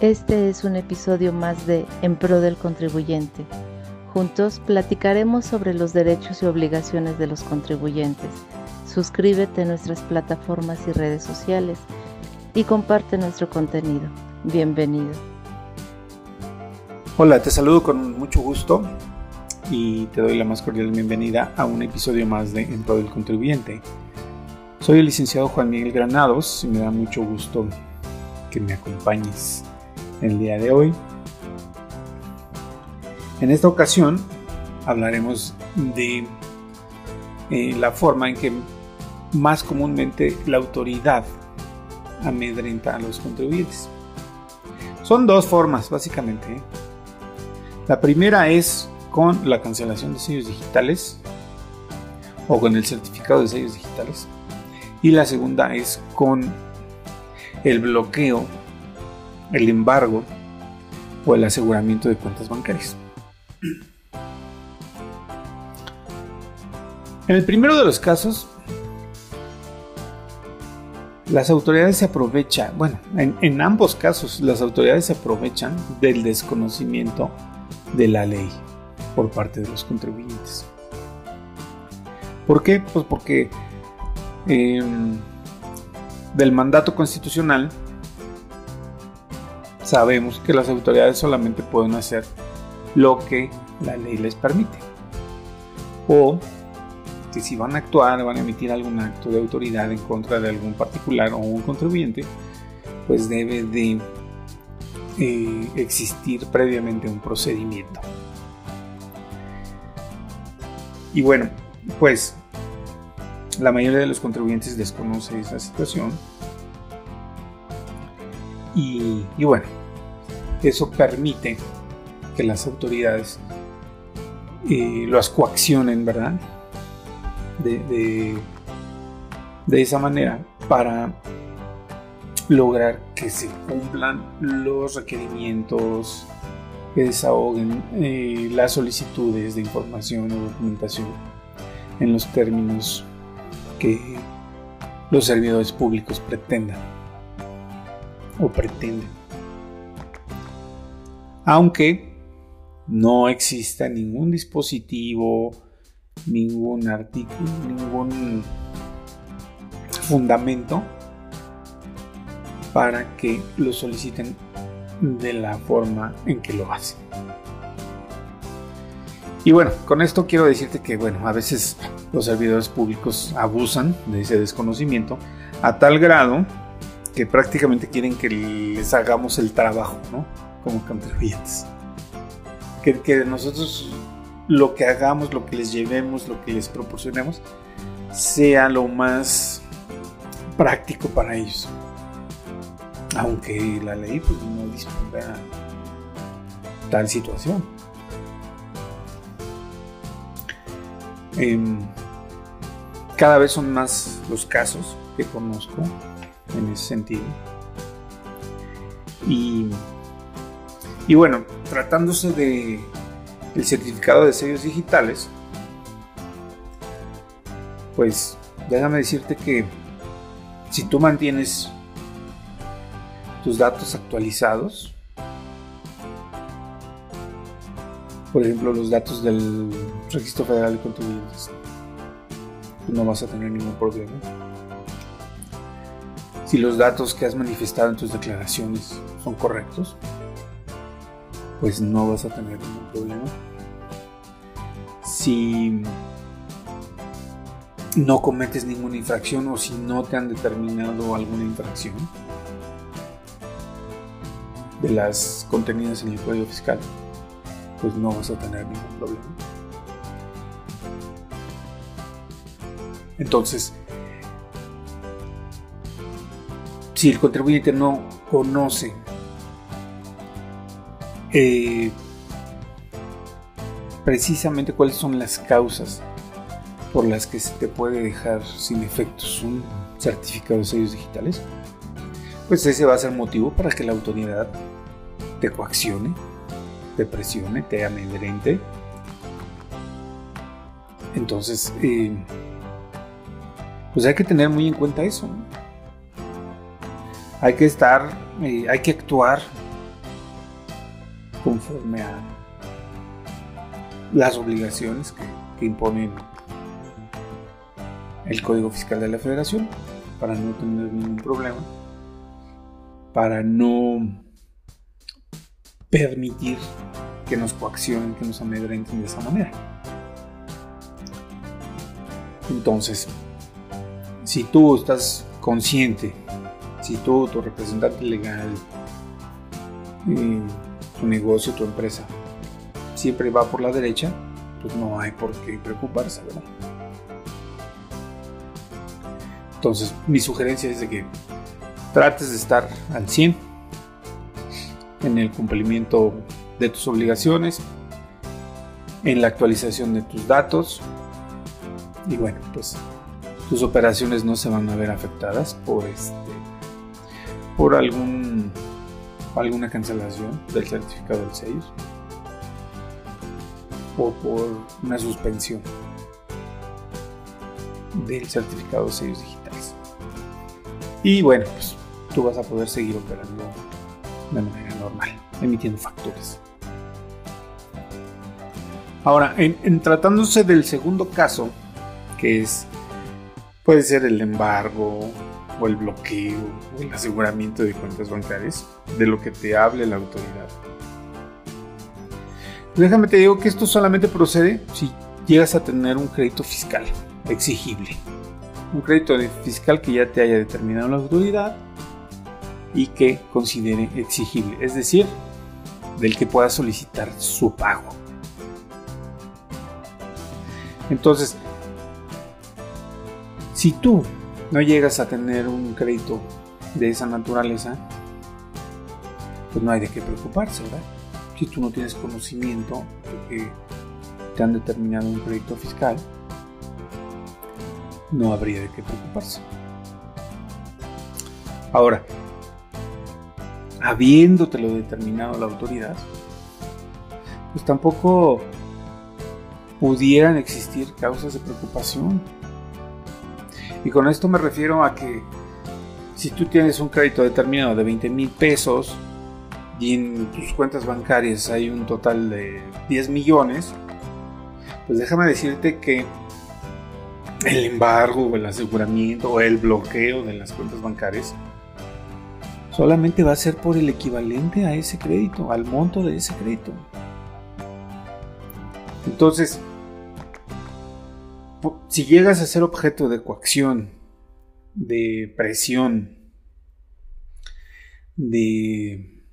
Este es un episodio más de En Pro del Contribuyente. Juntos platicaremos sobre los derechos y obligaciones de los contribuyentes. Suscríbete a nuestras plataformas y redes sociales y comparte nuestro contenido. Bienvenido. Hola, te saludo con mucho gusto y te doy la más cordial bienvenida a un episodio más de En Pro del Contribuyente. Soy el licenciado Juan Miguel Granados y me da mucho gusto que me acompañes el día de hoy. En esta ocasión hablaremos de eh, la forma en que más comúnmente la autoridad amedrenta a los contribuyentes. Son dos formas, básicamente. ¿eh? La primera es con la cancelación de sellos digitales o con el certificado de sellos digitales. Y la segunda es con el bloqueo el embargo o el aseguramiento de cuentas bancarias. En el primero de los casos, las autoridades se aprovechan, bueno, en, ambos casos las autoridades se aprovechan del desconocimiento de la ley por parte de los contribuyentes. ¿Por qué? Pues porque em, del mandato constitucional sabemos que las autoridades solamente pueden hacer lo que la ley les permite. O que si van a actuar, van a emitir algún acto de autoridad en contra de algún particular o un contribuyente, pues debe de eh, existir previamente un procedimiento. Y bueno, pues la mayoría de los contribuyentes desconoce esa situación. Y, y bueno, eso permite que las autoridades eh, los coaccionen, ¿verdad? De, de, esa manera para lograr que se cumplan los requerimientos que desahoguen eh, las solicitudes de información o documentación en los términos que los servidores públicos pretendan o pretenden aunque no exista ningún dispositivo, ningún artículo, ningún fundamento para que lo soliciten de la forma en que lo hacen. Y bueno, con esto quiero decirte que bueno, a veces los servidores públicos abusan de ese desconocimiento a tal grado que prácticamente quieren que les hagamos el trabajo, ¿no? Como contribuyentes. Que, que nosotros lo que hagamos, lo que les llevemos, lo que les proporcionemos, sea lo más práctico para ellos. Aunque la ley pues, no disponga tal situación. Em, cada vez son más los casos que conozco en ese sentido. Y y bueno, tratándose de el certificado de sellos digitales, pues déjame decirte que si tú mantienes tus datos actualizados, por ejemplo los datos del Registro Federal de Contribuyentes, no vas a tener ningún problema. Si los datos que has manifestado en tus declaraciones son correctos, pues no vas a tener ningún problema. Si no cometes ninguna infracción o si no te han determinado alguna infracción de las contenidas en el código fiscal, pues no vas a tener ningún problema. Entonces, si el contribuyente no conoce eh, precisamente cuáles son las causas por las que se te puede dejar sin efectos un certificado de sellos digitales, pues ese va a ser motivo para que la autoridad te coaccione, te presione, te amedrente. Entonces, eh, pues hay que tener muy en cuenta eso. Hay que estar, eh, hay que actuar conforme a las obligaciones que, que imponen el Código Fiscal de la Federación para no tener ningún problema, para no permitir que nos coaccionen, que nos amedrenten de esa manera. Entonces, si tú estás consciente, si tú, tu representante legal, eh, tu negocio, tu empresa, siempre va por la derecha, pues no hay por qué preocuparse, ¿verdad? Entonces, mi sugerencia es de que trates de estar al 100 en el cumplimiento de tus obligaciones, en la actualización de tus datos y bueno, pues tus operaciones no se van a ver afectadas por este por algún alguna cancelación del certificado del sello o por una suspensión del certificado de sellos digitales. Y bueno, pues tú vas a poder seguir operando de manera normal, emitiendo facturas. Ahora, en, tratándose del segundo caso, que es puede ser el embargo o el bloqueo o el aseguramiento de cuentas bancarias, de lo que te hable la autoridad. Déjame te digo que esto solamente procede si llegas a tener un crédito fiscal exigible. Un crédito fiscal que ya te haya determinado la autoridad y que considere exigible, es decir, del que pueda solicitar su pago. Entonces, si tú no llegas a tener un crédito de esa naturaleza, pues no hay de qué preocuparse, ¿verdad? Si tú no tienes conocimiento de que te han determinado un crédito fiscal, no habría de qué preocuparse. Ahora, habiéndotelo determinado la autoridad, pues tampoco pudieran existir causas de preocupación. Y con esto me refiero a que si tú tienes un crédito determinado de 20 mil pesos y en tus cuentas bancarias hay un total de 10 millones, pues déjame decirte que el embargo o el aseguramiento o el bloqueo de las cuentas bancarias solamente va a ser por el equivalente a ese crédito, al monto de ese crédito. Entonces, si llegas a ser objeto de coacción, de presión, de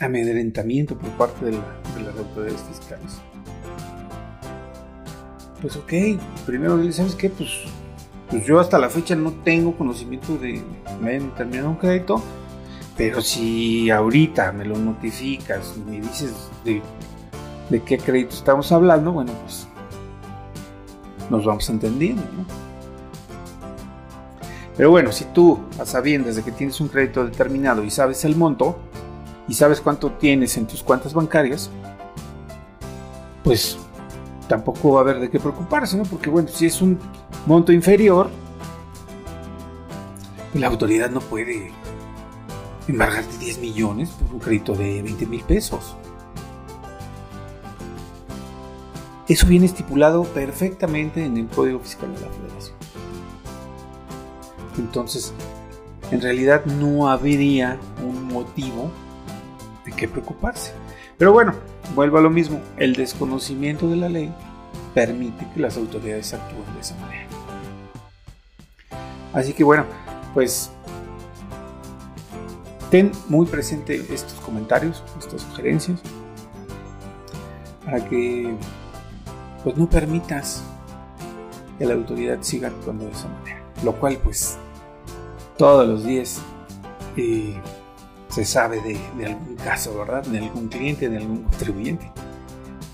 amedrentamiento por parte de, las autoridades fiscales, pues ok, primero ¿sabes qué? Pues pues yo hasta la fecha no tengo conocimiento de me hayan terminado un crédito, pero si ahorita me lo notificas y me dices de qué crédito estamos hablando, bueno, pues nos vamos entendiendo, ¿no? Pero bueno, si tú, a sabiendas de que tienes un crédito determinado y sabes el monto, y sabes cuánto tienes en tus cuentas bancarias, pues tampoco va a haber de qué preocuparse, ¿no? Porque bueno, si es un monto inferior, la autoridad no puede embargarte 10 millones por un crédito de 20 mil pesos. Eso viene estipulado perfectamente en el Código Fiscal de la Federación. Entonces, en realidad no habría un motivo de qué preocuparse. Pero bueno, vuelvo a lo mismo, el desconocimiento de la ley permite que las autoridades actúen de esa manera. Así que bueno, pues ten muy presente estos comentarios, estas sugerencias, para que pues no permitas que la autoridad siga actuando de esa manera. Lo cual pues todos los días eh, se sabe de, de, algún caso, ¿verdad? De algún cliente, de algún contribuyente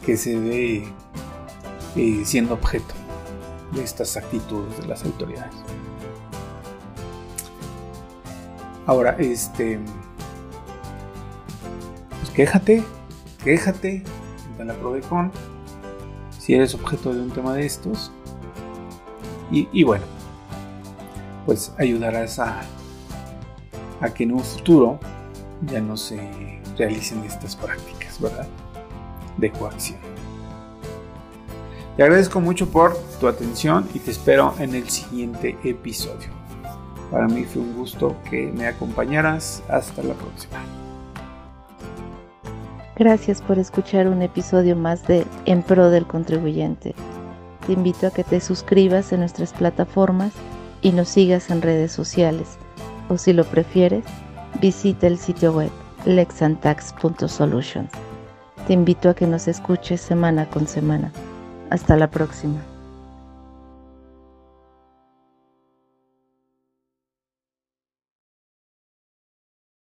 que se ve eh, siendo objeto de estas actitudes de las autoridades. Ahora, este. Pues quéjate, quéjate en la Prodecon si eres objeto de un tema de estos. Y, bueno, pues ayudarás a, a que en un futuro ya no se realicen estas prácticas, ¿verdad? De coacción. Te agradezco mucho por tu atención y te espero en el siguiente episodio. Para mí fue un gusto que me acompañaras. Hasta la próxima. Gracias por escuchar un episodio más de En Pro del Contribuyente. Te invito a que te suscribas en nuestras plataformas y nos sigas en redes sociales. O si lo prefieres, visita el sitio web lexantax.solutions. Te invito a que nos escuches semana con semana. Hasta la próxima.